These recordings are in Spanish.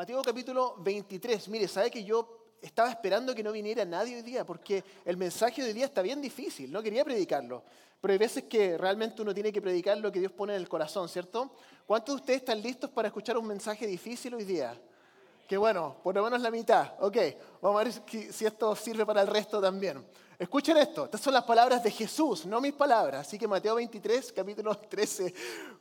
Mateo capítulo 23. Mire, ¿sabe que yo estaba esperando que no viniera nadie hoy día? Porque el mensaje de hoy día está bien difícil, no quería predicarlo. Pero hay veces que realmente uno tiene que predicar lo que Dios pone en el corazón, ¿cierto? ¿Cuántos de ustedes están listos para escuchar un mensaje difícil hoy día? Que bueno, por lo menos la mitad. Ok, vamos a ver si esto sirve para el resto también. Escuchen esto, estas son las palabras de Jesús, no mis palabras. Así que Mateo 23, capítulo 13,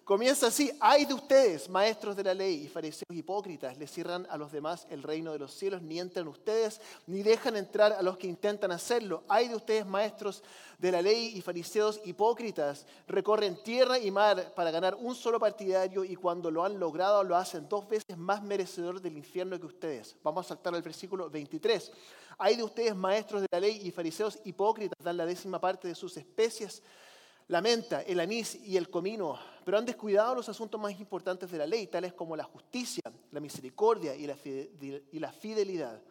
comienza así. Hay de ustedes, maestros de la ley y fariseos hipócritas, les cierran a los demás el reino de los cielos, ni entran ustedes, ni dejan entrar a los que intentan hacerlo. Hay de ustedes, maestros de la ley y fariseos hipócritas, recorren tierra y mar para ganar un solo partidario y cuando lo han logrado lo hacen dos veces más merecedor del infierno que ustedes. Vamos a saltar al versículo 23. Hay de ustedes, maestros de la ley y fariseos hipócritas, dan la décima parte de sus especies, la menta, el anís y el comino, pero han descuidado los asuntos más importantes de la ley, tales como la justicia, la misericordia y la fidelidad.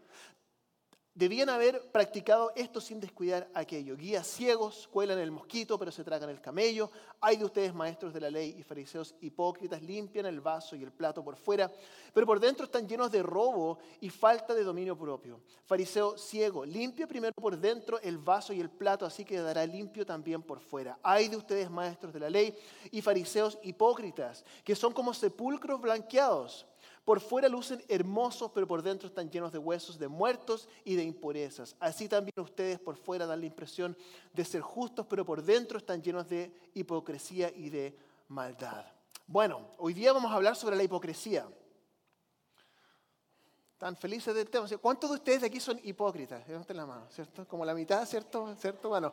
Debían haber practicado esto sin descuidar aquello. Guías ciegos cuelan el mosquito, pero se tragan el camello. Hay de ustedes, maestros de la ley y fariseos hipócritas, limpian el vaso y el plato por fuera, pero por dentro están llenos de robo y falta de dominio propio. Fariseo ciego, limpia primero por dentro el vaso y el plato, así quedará limpio también por fuera. Hay de ustedes, maestros de la ley y fariseos hipócritas, que son como sepulcros blanqueados por fuera lucen hermosos, pero por dentro están llenos de huesos de muertos y de impurezas. Así también ustedes por fuera dan la impresión de ser justos, pero por dentro están llenos de hipocresía y de maldad. Bueno, hoy día vamos a hablar sobre la hipocresía. Tan felices del tema. ¿Cuántos de ustedes de aquí son hipócritas? Levanten la mano, ¿cierto? Como la mitad, ¿cierto? ¿cierto? Bueno,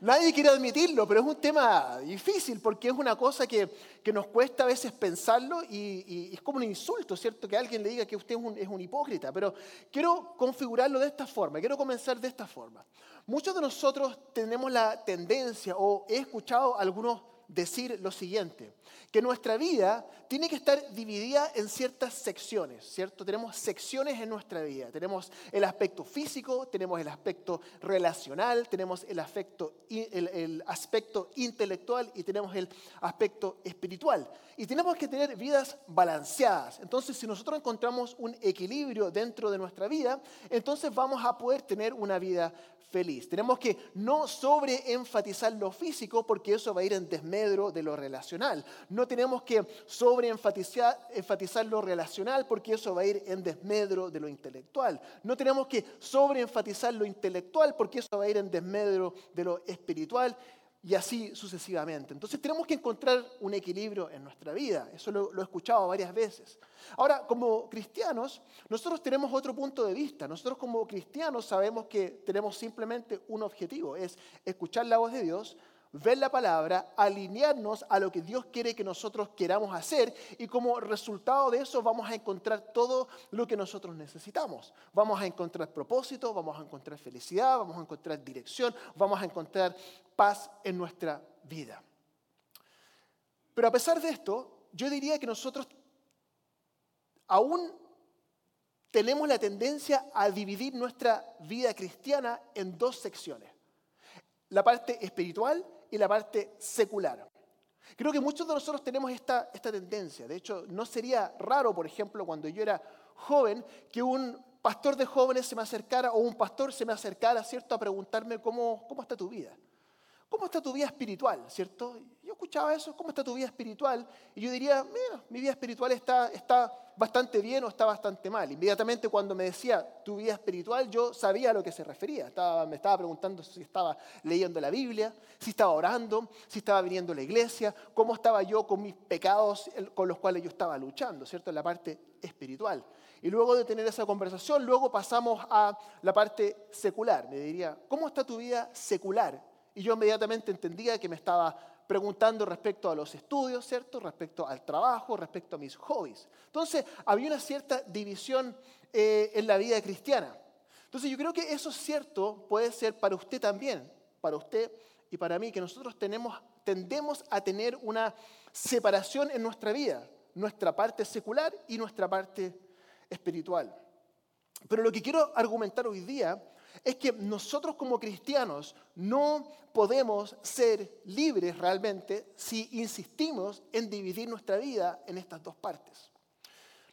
nadie quiere admitirlo, pero es un tema difícil porque es una cosa que, nos cuesta a veces pensarlo y, es como un insulto, ¿cierto? Que alguien le diga que usted es un, es un hipócrita. Pero quiero configurarlo de esta forma, quiero comenzar de esta forma. Muchos de nosotros tenemos la tendencia, o he escuchado algunos decir lo siguiente, que nuestra vida tiene que estar dividida en ciertas secciones, ¿cierto? Tenemos secciones en nuestra vida. Tenemos el aspecto físico, tenemos el aspecto relacional, tenemos el aspecto, el aspecto intelectual y tenemos el aspecto espiritual. Y tenemos que tener vidas balanceadas. Entonces, si nosotros encontramos un equilibrio dentro de nuestra vida, entonces vamos a poder tener una vida feliz. Tenemos que no sobreenfatizar lo físico porque eso va a ir en desmedro de lo relacional. No tenemos que sobreenfatizar enfatizar lo relacional porque eso va a ir en desmedro de lo intelectual. No tenemos que sobreenfatizar lo intelectual porque eso va a ir en desmedro de lo espiritual y así sucesivamente. Entonces tenemos que encontrar un equilibrio en nuestra vida. Eso lo, lo, he escuchado varias veces. Ahora, como cristianos, nosotros tenemos otro punto de vista. Nosotros como cristianos sabemos que tenemos simplemente un objetivo, es escuchar la voz de Dios, ver la palabra, alinearnos a lo que Dios quiere que nosotros queramos hacer y como resultado de eso vamos a encontrar todo lo que nosotros necesitamos. Vamos a encontrar propósito, vamos a encontrar felicidad, vamos a encontrar dirección, vamos a encontrar paz en nuestra vida. Pero a pesar de esto, yo diría que nosotros aún tenemos la tendencia a dividir nuestra vida cristiana en dos secciones. La parte espiritual y la parte secular. Creo que muchos de nosotros tenemos esta, esta tendencia. De hecho, no sería raro, por ejemplo, cuando yo era joven, que un pastor de jóvenes se me acercara o un pastor se me acercara, ¿cierto?, a preguntarme cómo, cómo está tu vida. ¿Cómo está tu vida espiritual? ¿Cierto? Yo escuchaba eso, ¿cómo está tu vida espiritual? Y yo diría, mira, mi vida espiritual está, está bastante bien o está bastante mal. Inmediatamente cuando me decía tu vida espiritual, yo sabía a lo que se refería. Estaba, me estaba preguntando si estaba leyendo la Biblia, si estaba orando, si estaba viniendo a la iglesia, cómo estaba yo con mis pecados con los cuales yo estaba luchando, ¿cierto? En la parte espiritual. Y luego de tener esa conversación, luego pasamos a la parte secular. Me diría, ¿cómo está tu vida secular? Y yo inmediatamente entendía que me estaba preguntando respecto a los estudios, ¿cierto? Respecto al trabajo, respecto a mis hobbies. Entonces, había una cierta división eh, en la vida cristiana. Entonces, yo creo que eso es cierto, puede ser para usted también, para usted y para mí, que nosotros tenemos, tendemos a tener una separación en nuestra vida, nuestra parte secular y nuestra parte espiritual. Pero lo que quiero argumentar hoy día es que nosotros como cristianos no podemos ser libres realmente si insistimos en dividir nuestra vida en estas dos partes.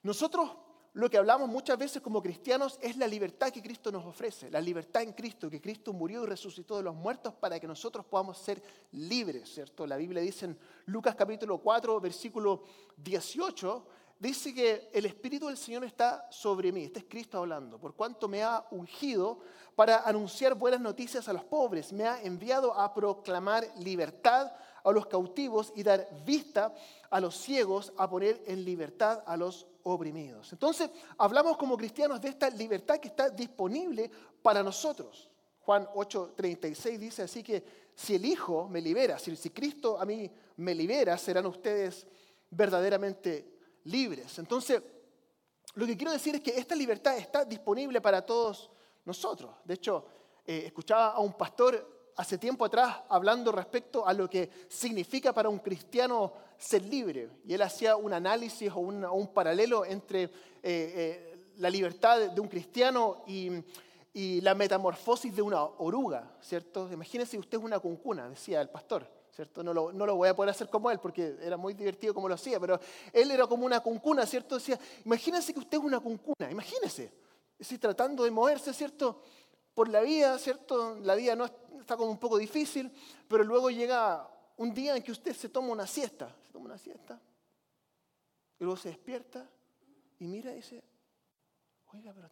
Nosotros lo que hablamos muchas veces como cristianos es la libertad que Cristo nos ofrece, la libertad en Cristo, que Cristo murió y resucitó de los muertos para que nosotros podamos ser libres, ¿cierto? La Biblia dice en Lucas capítulo 4, versículo 18, dice que el Espíritu del Señor está sobre mí, este es Cristo hablando, por cuanto me ha ungido para anunciar buenas noticias a los pobres, me ha enviado a proclamar libertad a los cautivos y dar vista a los ciegos, a poner en libertad a los oprimidos. Entonces, hablamos como cristianos de esta libertad que está disponible para nosotros. Juan 8:36 dice así que si el Hijo me libera, si, si Cristo a mí me libera, serán ustedes verdaderamente libres. Entonces, lo que quiero decir es que esta libertad está disponible para todos nosotros. De hecho, eh, escuchaba a un pastor hace tiempo atrás hablando respecto a lo que significa para un cristiano ser libre. Y él hacía un análisis o un, paralelo entre eh, eh, la libertad de un cristiano y, la metamorfosis de una oruga, ¿cierto? Imagínese usted una cuncuna, decía el pastor. ¿Cierto? No lo, no lo, voy a poder hacer como él porque era muy divertido como lo hacía, pero él era como una cuncuna, ¿cierto? Decía, imagínese que usted es una cuncuna, imagínese, si tratando de moverse, ¿cierto? Por la vida, ¿cierto? La vida no está como un poco difícil, pero luego llega un día en que usted se toma una siesta, se toma una siesta, y luego se despierta y mira y dice, oiga, pero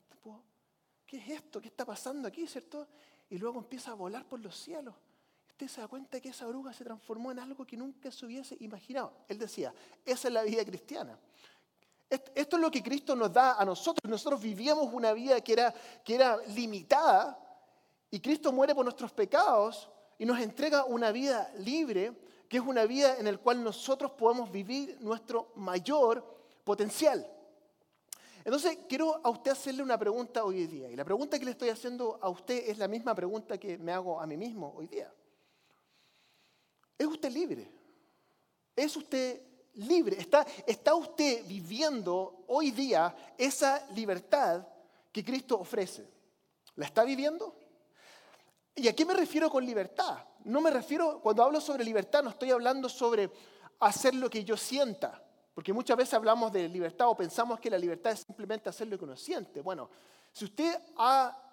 ¿qué es esto? ¿Qué está pasando aquí, cierto? Y luego empieza a volar por los cielos. Usted se da cuenta que esa oruga se transformó en algo que nunca se hubiese imaginado. Él decía, esa es la vida cristiana. Esto es lo que Cristo nos da a nosotros. Nosotros vivíamos una vida que era, que era limitada y Cristo muere por nuestros pecados y nos entrega una vida libre, que es una vida en la cual nosotros podemos vivir nuestro mayor potencial. Entonces, quiero a usted hacerle una pregunta hoy día. Y la pregunta que le estoy haciendo a usted es la misma pregunta que me hago a mí mismo hoy día. ¿Es usted libre? ¿Es usted libre? ¿Está, ¿Está usted viviendo hoy día esa libertad que Cristo ofrece? ¿La está viviendo? ¿Y a qué me refiero con libertad? No me refiero, cuando hablo sobre libertad, no estoy hablando sobre hacer lo que yo sienta, porque muchas veces hablamos de libertad o pensamos que la libertad es simplemente hacer lo que uno siente. Bueno, si usted ha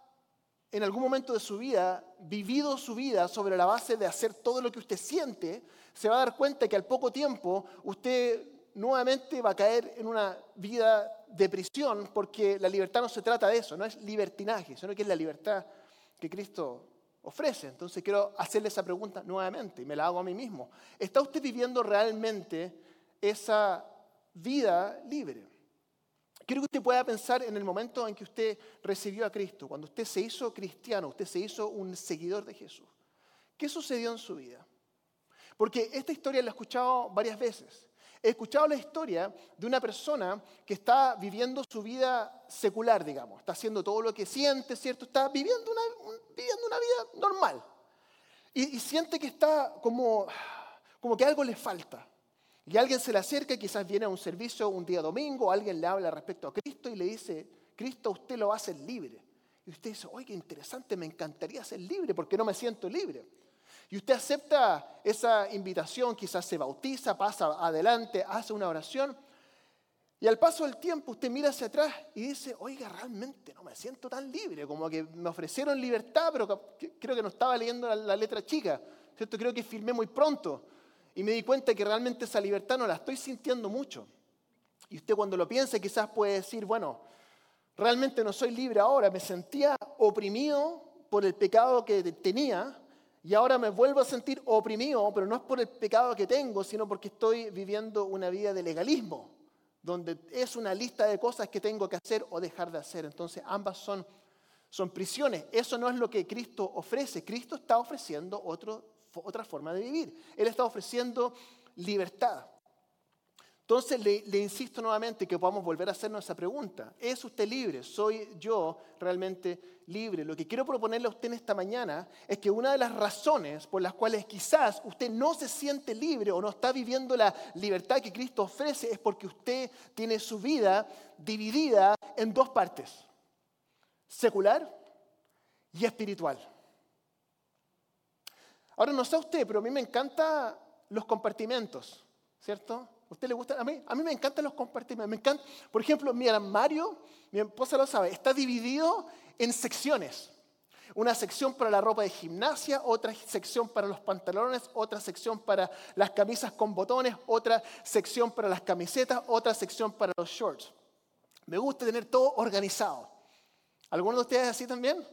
en algún momento de su vida vivido su vida sobre la base de hacer todo lo que usted siente, se va a dar cuenta que al poco tiempo usted nuevamente va a caer en una vida de prisión porque la libertad no se trata de eso, no es libertinaje, sino que es la libertad que Cristo ofrece. Entonces quiero hacerle esa pregunta nuevamente y me la hago a mí mismo. ¿Está usted viviendo realmente esa vida libre? Quiero que usted pueda pensar en el momento en que usted recibió a Cristo, cuando usted se hizo cristiano, usted se hizo un seguidor de Jesús. ¿Qué sucedió en su vida? Porque esta historia la he escuchado varias veces. He escuchado la historia de una persona que está viviendo su vida secular, digamos. Está haciendo todo lo que siente, ¿cierto? Está viviendo una, viviendo una vida normal. Y, siente que está como, como que algo le falta. Y alguien se le acerca, quizás viene a un servicio un día domingo, alguien le habla respecto a Cristo y le dice, Cristo, usted lo hacer libre. Y usted dice, oye, qué interesante, me encantaría ser libre, porque no me siento libre. Y usted acepta esa invitación, quizás se bautiza, pasa adelante, hace una oración. Y al paso del tiempo usted mira hacia atrás y dice, oiga, realmente no me siento tan libre, como que me ofrecieron libertad, pero creo que no estaba leyendo la, letra chica, ¿cierto? Creo que firmé muy pronto y me di cuenta que realmente esa libertad no la estoy sintiendo mucho. Y usted cuando lo piensa quizás puede decir, bueno, realmente no soy libre ahora, me sentía oprimido por el pecado que tenía, y ahora me vuelvo a sentir oprimido, pero no es por el pecado que tengo, sino porque estoy viviendo una vida de legalismo, donde es una lista de cosas que tengo que hacer o dejar de hacer. Entonces ambas son, son prisiones. Eso no es lo que Cristo ofrece. Cristo está ofreciendo otro, otra forma de vivir. Él está ofreciendo libertad. Entonces le, insisto nuevamente que podamos volver a hacernos esa pregunta. ¿Es usted libre? ¿Soy yo realmente libre? Lo que quiero proponerle a usted en esta mañana es que una de las razones por las cuales quizás usted no se siente libre o no está viviendo la libertad que Cristo ofrece es porque usted tiene su vida dividida en dos partes, secular y espiritual. Ahora no sé usted, pero a mí me encantan los compartimentos, ¿cierto? ¿A usted le gusta? A mí, a mí me encantan los compartimentos. Me encanta, por ejemplo, mi armario, mi esposa lo sabe, está dividido en secciones. Una sección para la ropa de gimnasia, otra sección para los pantalones, otra sección para las camisas con botones, otra sección para las camisetas, otra sección para los shorts. Me gusta tener todo organizado. ¿Alguno de ustedes es así también?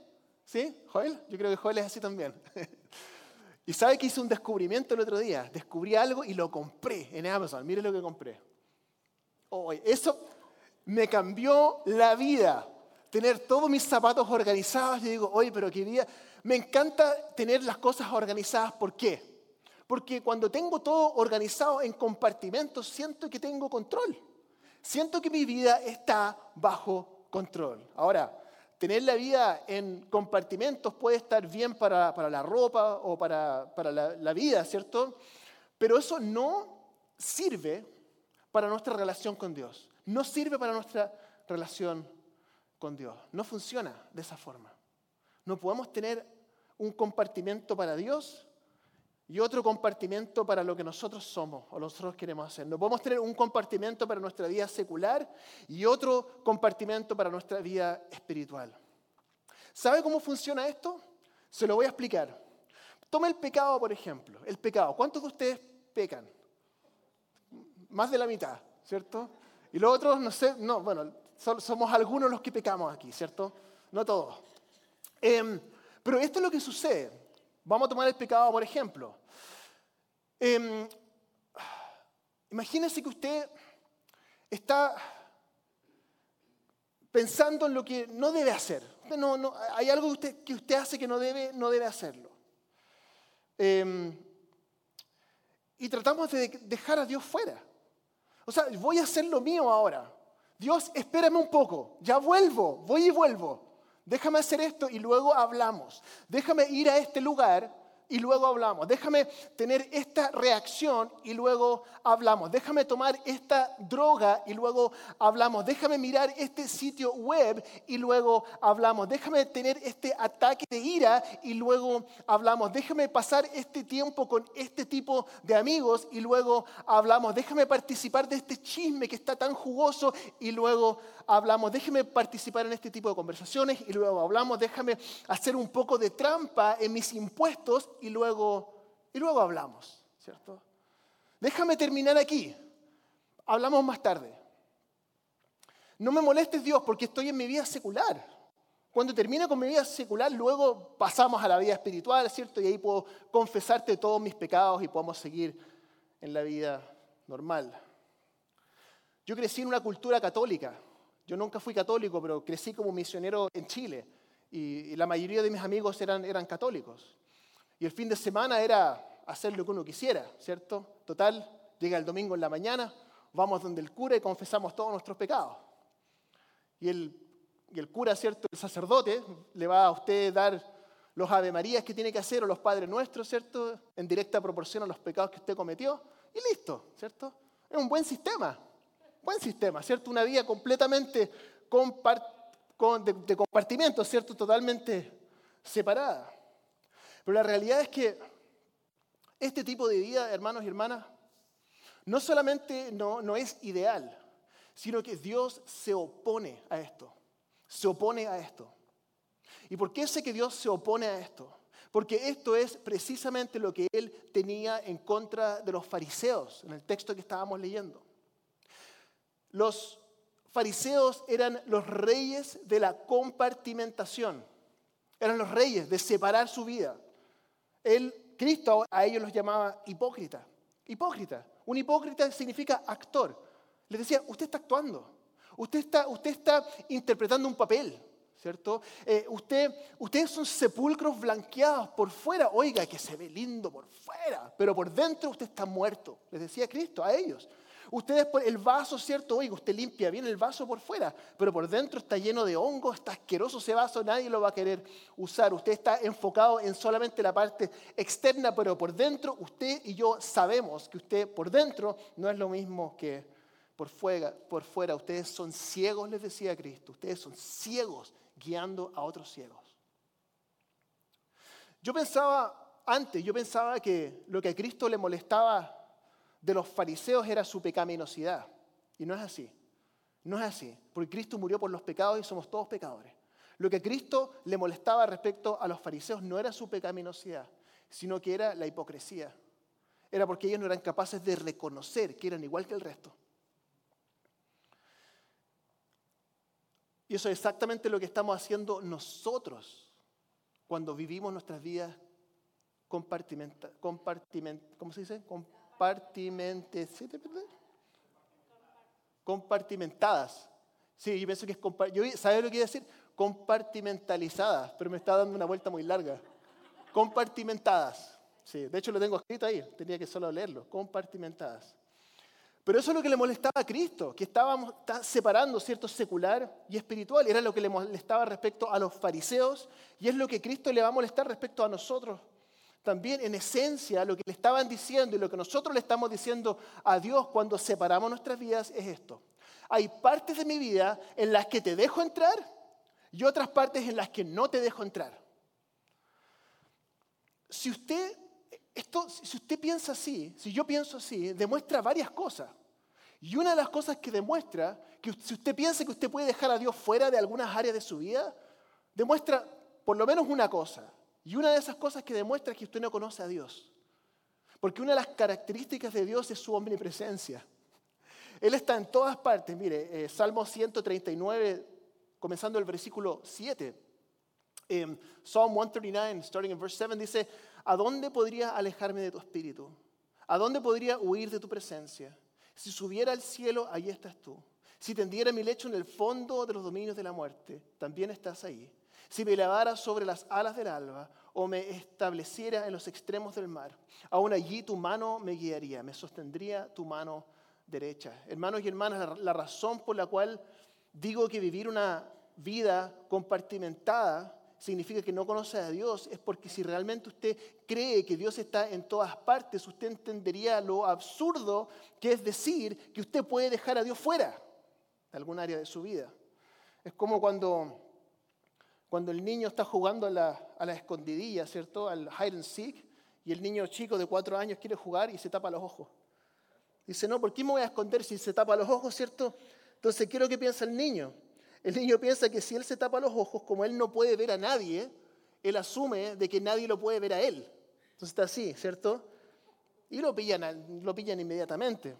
¿Sí? ¿Joel? Yo creo que Joel es así también. y sabe que hice un descubrimiento el otro día. Descubrí algo y lo compré en Amazon. Mire lo que compré. Oh, eso me cambió la vida. Tener todos mis zapatos organizados. Yo digo, oye, pero qué vida. Me encanta tener las cosas organizadas. ¿Por qué? Porque cuando tengo todo organizado en compartimentos, siento que tengo control. Siento que mi vida está bajo control. Ahora, tener la vida en compartimentos puede estar bien para, la ropa o para, la, vida, ¿cierto? Pero eso no sirve para nuestra relación con Dios. No sirve para nuestra relación con Dios. No funciona de esa forma. No podemos tener un compartimento para Dios y otro compartimento para lo que nosotros somos o nosotros queremos hacer. No podemos tener un compartimento para nuestra vida secular y otro compartimento para nuestra vida espiritual. ¿Sabe cómo funciona esto? Se lo voy a explicar. Toma el pecado, por ejemplo. El pecado. ¿Cuántos de ustedes pecan? Más de la mitad, ¿cierto? Y los otros, no sé, no, bueno, somos algunos los que pecamos aquí, ¿cierto? No todos. Em, pero esto es lo que sucede. Vamos a tomar el pecado por ejemplo. Eh, imagínense que usted está pensando en lo que no debe hacer. no, no, hay algo que usted, que usted, hace que no debe, no debe hacerlo. Em, y tratamos de dejar a Dios fuera. O sea, voy a hacer lo mío ahora. Dios, espérame un poco, ya vuelvo, voy y vuelvo. Déjame hacer esto y luego hablamos. Déjame ir a este lugar y luego hablamos. Déjame tener esta reacción y luego hablamos. Déjame tomar esta droga y luego hablamos. Déjame mirar este sitio web y luego hablamos. Déjame tener este ataque de ira y luego hablamos. Déjame pasar este tiempo con este tipo de amigos y luego hablamos. Déjame participar de este chisme que está tan jugoso y luego hablamos. Déjame participar en este tipo de conversaciones y luego hablamos. Déjame hacer un poco de trampa en mis impuestos y luego, y luego hablamos, ¿cierto? Déjame terminar aquí. Hablamos más tarde. No me molestes Dios porque estoy en mi vida secular. Cuando termine con mi vida secular, luego pasamos a la vida espiritual, ¿cierto? Y ahí puedo confesarte todos mis pecados y podemos seguir en la vida normal. Yo crecí en una cultura católica. Yo nunca fui católico, pero crecí como misionero en Chile. Y, la mayoría de mis amigos eran, eran católicos. Y el fin de semana era hacer lo que uno quisiera, ¿cierto? Total, llega el domingo en la mañana, vamos donde el cura y confesamos todos nuestros pecados. Y el, el cura, ¿cierto? El sacerdote le va a usted dar los Ave Marías que tiene que hacer o los Padres Nuestros, ¿cierto? En directa proporción a los pecados que usted cometió. Y listo, ¿cierto? Es un buen sistema, buen sistema, ¿cierto? Una vida completamente de compartimiento, ¿cierto? Totalmente separada. Pero la realidad es que este tipo de vida, hermanos y hermanas, no solamente no, no es ideal, sino que Dios se opone a esto. Se opone a esto. ¿Y por qué sé que Dios se opone a esto? Porque esto es precisamente lo que él tenía en contra de los fariseos en el texto que estábamos leyendo. Los fariseos eran los reyes de la compartimentación, eran los reyes de separar su vida. El Cristo a ellos los llamaba hipócrita. Hipócrita. Un hipócrita significa actor. Les decía, usted está actuando. Usted está, usted está interpretando un papel. ¿Cierto? Eh, usted, ustedes son sepulcros blanqueados por fuera. Oiga, que se ve lindo por fuera, pero por dentro usted está muerto. Les decía Cristo a ellos. Ustedes, el vaso, ¿cierto? Oiga, usted limpia bien el vaso por fuera, pero por dentro está lleno de hongos, está asqueroso ese vaso, nadie lo va a querer usar. Usted está enfocado en solamente la parte externa, pero por dentro usted y yo sabemos que usted por dentro no es lo mismo que por fuera. Por fuera. Ustedes son ciegos, les decía Cristo. Ustedes son ciegos guiando a otros ciegos. Yo pensaba antes, yo pensaba que lo que a Cristo le molestaba de los fariseos era su pecaminosidad. Y no es así. No es así. Porque Cristo murió por los pecados y somos todos pecadores. Lo que a Cristo le molestaba respecto a los fariseos no era su pecaminosidad, sino que era la hipocresía. Era porque ellos no eran capaces de reconocer que eran igual que el resto. Y eso es exactamente lo que estamos haciendo nosotros cuando vivimos nuestras vidas compartimenta, ¿cómo se dice? Compartimentadas. Sí, yo pienso que es yo, ¿sabe lo que a decir? Compartimentalizadas, pero me está dando una vuelta muy larga. Compartimentadas. Sí, de hecho lo tengo escrito ahí, tenía que solo leerlo. Compartimentadas. Pero eso es lo que le molestaba a Cristo, que estábamos separando cierto secular y espiritual. Era lo que le molestaba respecto a los fariseos y es lo que Cristo le va a molestar respecto a nosotros. También en esencia lo que le estaban diciendo y lo que nosotros le estamos diciendo a Dios cuando separamos nuestras vidas es esto. Hay partes de mi vida en las que te dejo entrar y otras partes en las que no te dejo entrar. Si usted si usted piensa así, si yo pienso así, demuestra varias cosas. Y una de las cosas que demuestra que si usted piensa que usted puede dejar a Dios fuera de algunas áreas de su vida, demuestra por lo menos una cosa. Y una de esas cosas que demuestra es que usted no conoce a Dios. Porque una de las características de Dios es su omnipresencia. Él está en todas partes. Mire, eh, Salmo 139, comenzando el versículo 7. Eh, Psalm 139, starting in verse 7, dice, ¿A dónde podría alejarme de tu espíritu? ¿A dónde podría huir de tu presencia? Si subiera al cielo, allí estás tú. Si tendiera mi lecho en el fondo de los dominios de la muerte, también estás ahí. Si me elevara sobre las alas del alba o me estableciera en los extremos del mar, aún allí tu mano me guiaría, me sostendría tu mano derecha. Hermanos y hermanas, la razón por la cual digo que vivir una vida compartimentada significa que no conoce a Dios, es porque si realmente usted cree que Dios está en todas partes, usted entendería lo absurdo que es decir que usted puede dejar a Dios fuera de algún área de su vida. Es como cuando, cuando el niño está jugando a la, a la escondidilla, ¿cierto? Al hide and seek, y el niño chico de cuatro años quiere jugar y se tapa los ojos. Dice, no, ¿por qué me voy a esconder si se tapa los ojos, ¿cierto? Entonces, ¿qué es lo que piensa el niño? El niño piensa que si él se tapa los ojos, como él no puede ver a nadie, él asume de que nadie lo puede ver a él. Entonces está así, ¿cierto? Y lo pillan, lo pillan inmediatamente.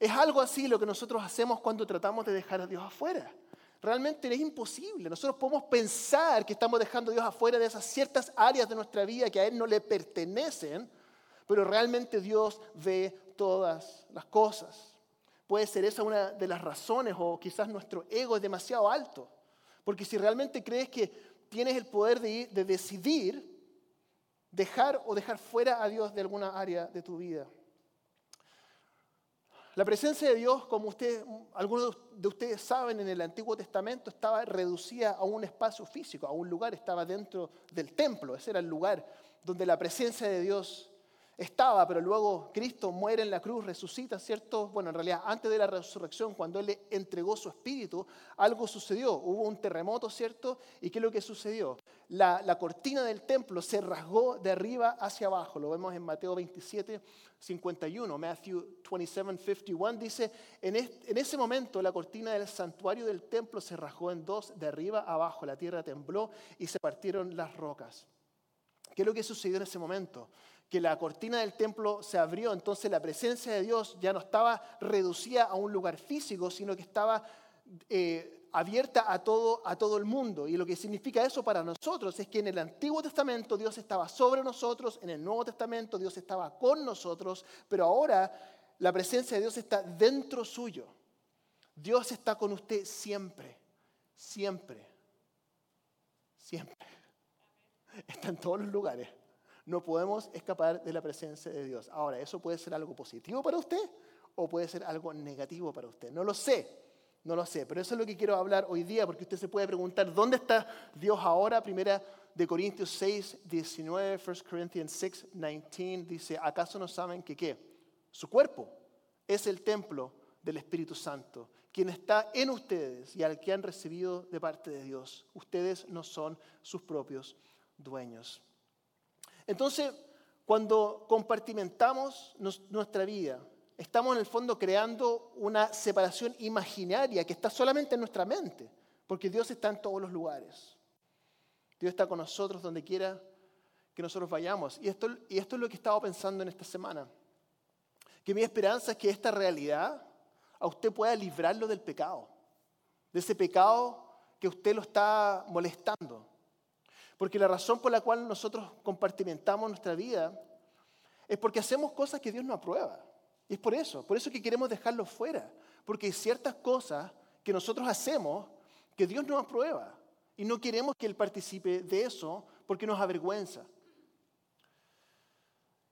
Es algo así lo que nosotros hacemos cuando tratamos de dejar a Dios afuera. Realmente es imposible. Nosotros podemos pensar que estamos dejando a Dios afuera de esas ciertas áreas de nuestra vida que a Él no le pertenecen, pero realmente Dios ve todas las cosas. Puede ser esa una de las razones o quizás nuestro ego es demasiado alto. Porque si realmente crees que tienes el poder de, de decidir dejar o dejar fuera a Dios de alguna área de tu vida. La presencia de Dios, como usted, algunos de ustedes saben, en el Antiguo Testamento estaba reducida a un espacio físico, a un lugar, estaba dentro del templo. Ese era el lugar donde la presencia de Dios estaba, pero luego Cristo muere en la cruz, resucita, ¿cierto? Bueno, en realidad antes de la resurrección, cuando Él le entregó su espíritu, algo sucedió, hubo un terremoto, ¿cierto? ¿Y qué es lo que sucedió? La, cortina del templo se rasgó de arriba hacia abajo, lo vemos en Mateo 27, 51, Matthew 27, 51, dice, en, en ese momento la cortina del santuario del templo se rasgó en dos, de arriba abajo, la tierra tembló y se partieron las rocas. ¿Qué es lo que sucedió en ese momento? que la cortina del templo se abrió, entonces la presencia de Dios ya no estaba reducida a un lugar físico, sino que estaba eh, abierta a todo, a todo el mundo. Y lo que significa eso para nosotros es que en el Antiguo Testamento Dios estaba sobre nosotros, en el Nuevo Testamento Dios estaba con nosotros, pero ahora la presencia de Dios está dentro suyo. Dios está con usted siempre, siempre, siempre. Está en todos los lugares. No podemos escapar de la presencia de Dios. Ahora, ¿eso puede ser algo positivo para usted o puede ser algo negativo para usted? No lo sé, no lo sé, pero eso es lo que quiero hablar hoy día porque usted se puede preguntar, ¿dónde está Dios ahora? Primera de Corintios 6, 19, 1 Corinthians 6, 19, dice, ¿acaso no saben que qué? Su cuerpo es el templo del Espíritu Santo, quien está en ustedes y al que han recibido de parte de Dios. Ustedes no son sus propios dueños. Entonces, cuando compartimentamos nuestra vida, estamos en el fondo creando una separación imaginaria que está solamente en nuestra mente, porque Dios está en todos los lugares. Dios está con nosotros donde quiera que nosotros vayamos. Y esto, y esto es lo que he estado pensando en esta semana. Que mi esperanza es que esta realidad a usted pueda librarlo del pecado, de ese pecado que usted lo está molestando. Porque la razón por la cual nosotros compartimentamos nuestra vida es porque hacemos cosas que Dios no aprueba. Y es por eso, por eso que queremos dejarlo fuera. Porque hay ciertas cosas que nosotros hacemos que Dios no aprueba. Y no queremos que Él participe de eso porque nos avergüenza.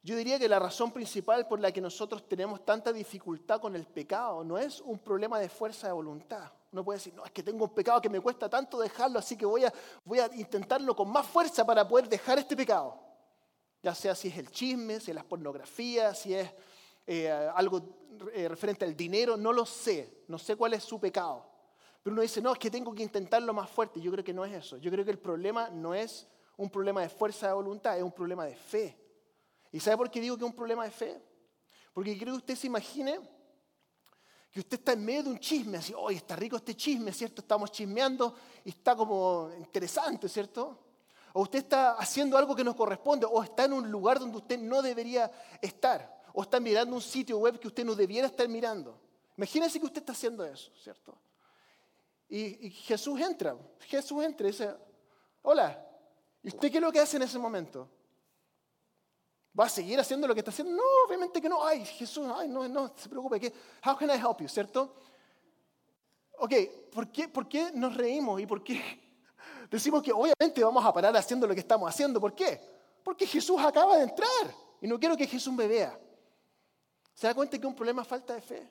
Yo diría que la razón principal por la que nosotros tenemos tanta dificultad con el pecado no es un problema de fuerza de voluntad. Uno puede decir, no, es que tengo un pecado que me cuesta tanto dejarlo, así que voy a, voy a intentarlo con más fuerza para poder dejar este pecado. Ya sea si es el chisme, si es la pornografía, si es eh, algo eh, referente al dinero, no lo sé, no sé cuál es su pecado. Pero uno dice, no, es que tengo que intentarlo más fuerte. Yo creo que no es eso. Yo creo que el problema no es un problema de fuerza de voluntad, es un problema de fe. ¿Y sabe por qué digo que es un problema de fe? Porque quiero que usted se imagine que usted está en medio de un chisme, así, oye, está rico este chisme, ¿cierto? Estamos chismeando y está como interesante, ¿cierto? O usted está haciendo algo que nos corresponde, o está en un lugar donde usted no debería estar, o está mirando un sitio web que usted no debiera estar mirando. Imagínese que usted está haciendo eso, ¿cierto? Y, y Jesús entra, Jesús entra y dice, hola, ¿y usted qué es lo que hace en ese momento? ¿Va a seguir haciendo lo que está haciendo? No, obviamente que no. Ay, Jesús, ay, no, no, se preocupe. ¿qué? How can I help you? ¿Cierto? Ok, ¿por qué, ¿por qué nos reímos y por qué decimos que obviamente vamos a parar haciendo lo que estamos haciendo? ¿Por qué? Porque Jesús acaba de entrar y no quiero que Jesús me vea. ¿Se da cuenta que es un problema falta de fe?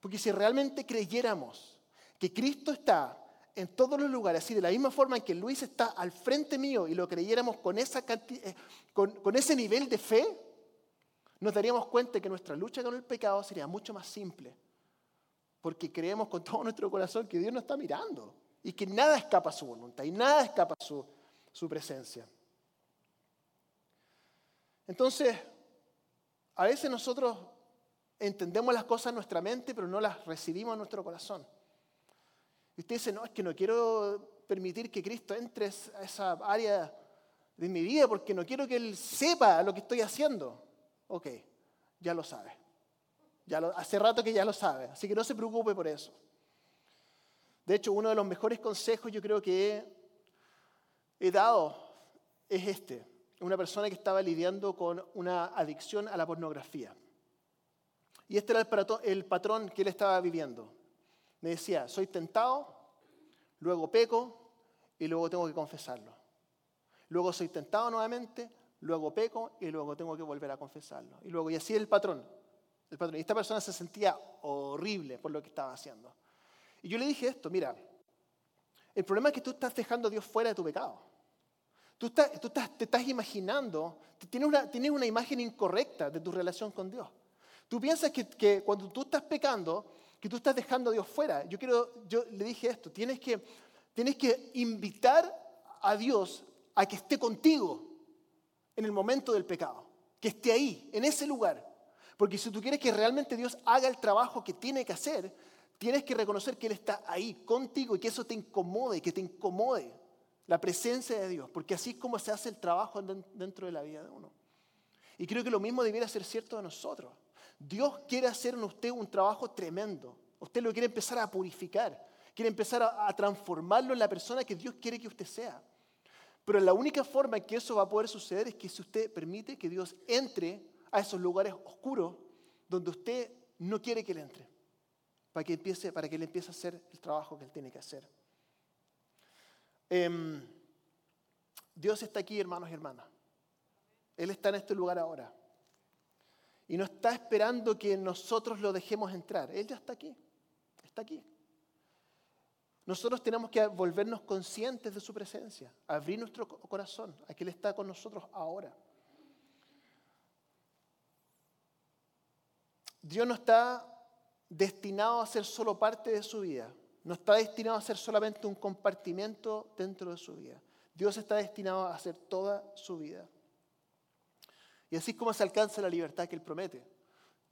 Porque si realmente creyéramos que Cristo está en todos los lugares, así de la misma forma en que Luis está al frente mío y lo creyéramos eh, con ese nivel de fe, nos daríamos cuenta que nuestra lucha con el pecado sería mucho más simple. Porque creemos con todo nuestro corazón que Dios nos está mirando y que nada escapa a su voluntad y nada escapa a su, su presencia. Entonces, a veces nosotros entendemos las cosas en nuestra mente, pero no las recibimos en nuestro corazón. Y usted dice, no, es que no quiero permitir que Cristo entre a esa área de mi vida porque no quiero que Él sepa lo que estoy haciendo. Ok, ya lo sabe. Ya hace rato que ya lo sabe, así que no se preocupe por eso. De hecho, uno de los mejores consejos yo creo que he, he dado es este. Una persona que estaba lidiando con una adicción a la pornografía. Y este era el patrón que él estaba viviendo. Me decía, soy tentado, luego peco y luego tengo que confesarlo. Luego soy tentado nuevamente, luego peco y luego tengo que volver a confesarlo. Y luego, y así el patrón. El patrón. Y esta persona se sentía horrible por lo que estaba haciendo. Y yo le dije esto, mira, el problema es que tú estás dejando a Dios fuera de tu pecado. Tú, estás, tú estás, te estás imaginando, tienes una, tienes una imagen incorrecta de tu relación con Dios. Tú piensas que, cuando tú estás pecando, que tú estás dejando a Dios fuera. Yo, quiero, yo le dije esto, tienes que, tienes que invitar a Dios a que esté contigo en el momento del pecado, que esté ahí, en ese lugar. Porque si tú quieres que realmente Dios haga el trabajo que tiene que hacer, tienes que reconocer que Él está ahí contigo y que eso te incomode, que te incomode la presencia de Dios, porque así es como se hace el trabajo dentro de la vida de uno. Y creo que lo mismo debiera ser cierto de nosotros. Dios quiere hacer en usted un trabajo tremendo. Usted lo quiere empezar a purificar, quiere empezar a, transformarlo en la persona que Dios quiere que usted sea. Pero la única forma en que eso va a poder suceder es que si usted permite que Dios entre a esos lugares oscuros donde usted no quiere que Él entre, para que, empiece, para que Él empiece a hacer el trabajo que Él tiene que hacer. Em, Dios está aquí, hermanos y hermanas. Él está en este lugar ahora. Y no está esperando que nosotros lo dejemos entrar. Él ya está aquí. Está aquí. Nosotros tenemos que volvernos conscientes de su presencia, abrir nuestro corazón a que Él está con nosotros ahora. Dios no está destinado a ser solo parte de su vida, no está destinado a ser solamente un compartimento dentro de su vida. Dios está destinado a hacer toda su vida. Y así es como se alcanza la libertad que Él promete.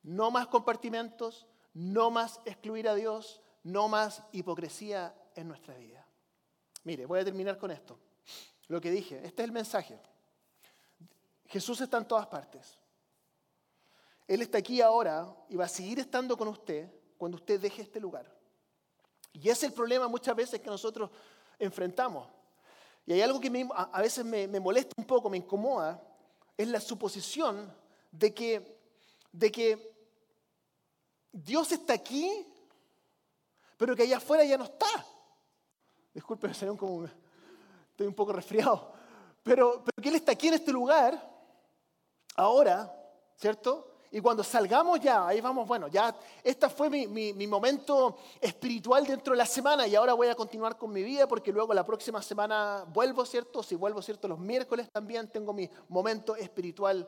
No más compartimentos, no más excluir a Dios, no más hipocresía en nuestra vida. Mire, voy a terminar con esto. Lo que dije, este es el mensaje. Jesús está en todas partes. Él está aquí ahora y va a seguir estando con usted cuando usted deje este lugar. Y es el problema muchas veces que nosotros enfrentamos. Y hay algo que a veces me, molesta un poco, me incomoda, es la suposición de que, de que Dios está aquí, pero que allá afuera ya no está. Disculpe, como estoy un poco resfriado. Pero, pero que Él está aquí en este lugar, ahora, ¿cierto? Y cuando salgamos ya, ahí vamos, bueno, ya, este fue mi, momento espiritual dentro de la semana y ahora voy a continuar con mi vida porque luego la próxima semana vuelvo, ¿cierto? Si vuelvo, ¿cierto? Los miércoles también tengo mi momento espiritual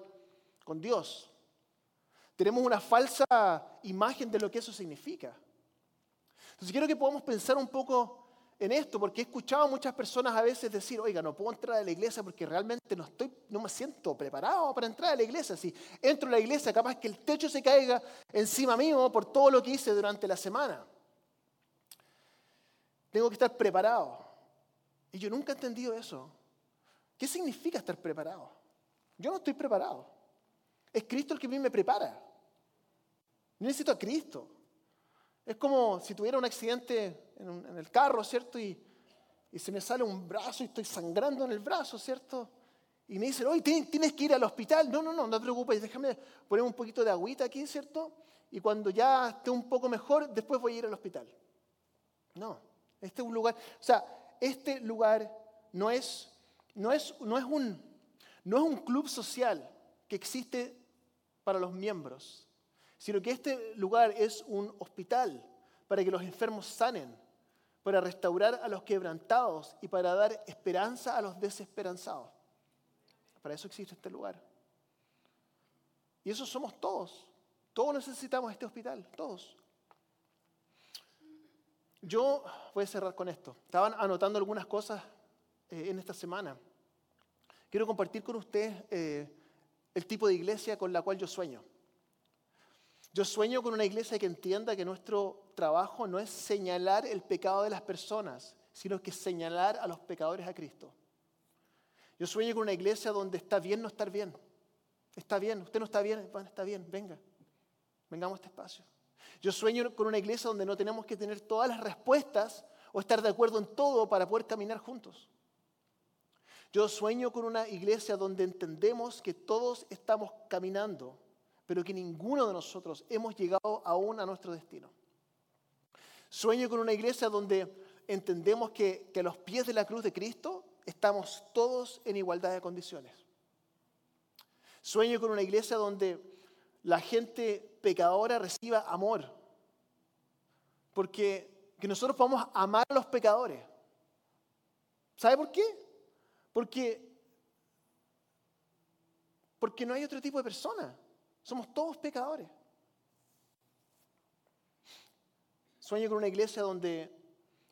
con Dios. Tenemos una falsa imagen de lo que eso significa. Entonces quiero que podamos pensar un poco en esto, porque he escuchado a muchas personas a veces decir, oiga, no puedo entrar a la iglesia porque realmente no, estoy, no me siento preparado para entrar a la iglesia. Si entro a la iglesia, capaz que el techo se caiga encima mío por todo lo que hice durante la semana. Tengo que estar preparado. Y yo nunca he entendido eso. ¿Qué significa estar preparado? Yo no estoy preparado. Es Cristo el que a mí me prepara. necesito a Cristo. Es como si tuviera un accidente en, el carro, ¿cierto? Y, se me sale un brazo y estoy sangrando en el brazo, ¿cierto? Y me dicen, oye, tienes que ir al hospital. No, no, no, no te preocupes, déjame poner un poquito de agüita aquí, ¿cierto? Y cuando ya esté un poco mejor, después voy a ir al hospital. No, este es un lugar, o sea, este lugar no es, no es, no es, un, no es un club social que existe para los miembros, sino que este lugar es un hospital para que los enfermos sanen, para restaurar a los quebrantados y para dar esperanza a los desesperanzados. Para eso existe este lugar. Y eso somos todos. Todos necesitamos este hospital, todos. Yo voy a cerrar con esto. Estaban anotando algunas cosas eh, en esta semana. Quiero compartir con ustedes eh, el tipo de iglesia con la cual yo sueño. Yo sueño con una iglesia que entienda que nuestro trabajo no es señalar el pecado de las personas, sino que señalar a los pecadores a Cristo. Yo sueño con una iglesia donde está bien no estar bien. Está bien, usted no está bien, bueno, está bien, venga. Vengamos a este espacio. Yo sueño con una iglesia donde no tenemos que tener todas las respuestas o estar de acuerdo en todo para poder caminar juntos. Yo sueño con una iglesia donde entendemos que todos estamos caminando pero que ninguno de nosotros hemos llegado aún a nuestro destino. Sueño con una iglesia donde entendemos que, que a los pies de la cruz de Cristo estamos todos en igualdad de condiciones. Sueño con una iglesia donde la gente pecadora reciba amor. Porque que nosotros podamos amar a los pecadores. ¿Sabe por qué? Porque, porque no hay otro tipo de persona. Somos todos pecadores. Sueño con una iglesia donde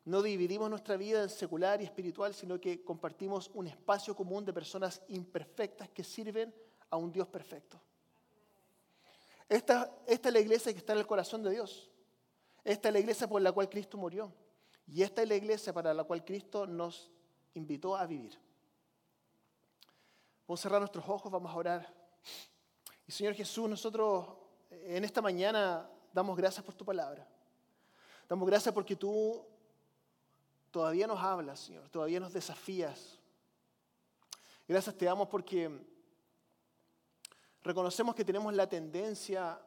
no dividimos nuestra vida en secular y espiritual, sino que compartimos un espacio común de personas imperfectas que sirven a un Dios perfecto. Esta, es la iglesia que está en el corazón de Dios. Esta es la iglesia por la cual Cristo murió. Y esta es la iglesia para la cual Cristo nos invitó a vivir. Vamos a cerrar nuestros ojos, vamos a orar. Y Señor Jesús, nosotros eh, en esta mañana damos gracias por tu palabra. Damos gracias porque tú todavía nos hablas, Señor, todavía nos desafías. Gracias te damos porque reconocemos que tenemos la tendencia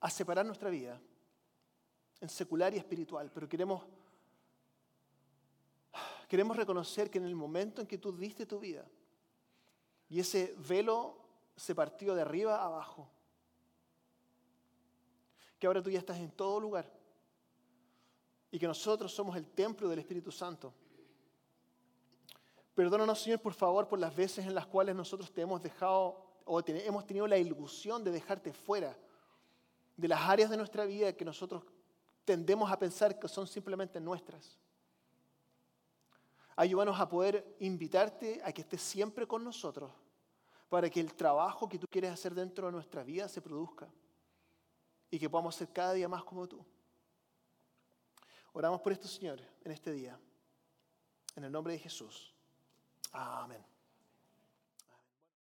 a separar nuestra vida en secular y espiritual, pero queremos, queremos reconocer que en el momento en que tú diste tu vida y ese velo se partió de arriba a abajo. Que ahora tú ya estás en todo lugar. Y que nosotros somos el templo del Espíritu Santo. Perdónanos, Señor, por favor, por las veces en las cuales nosotros te hemos dejado o hemos tenido la ilusión de dejarte fuera de las áreas de nuestra vida que nosotros tendemos a pensar que son simplemente nuestras. Ayúdanos a poder invitarte a que estés siempre con nosotros, para que el trabajo que tú quieres hacer dentro de nuestra vida se produzca. y que podamos ser cada día más como tú. Oramos por esto, Señor, en este día. En el nombre de Jesús. Amén.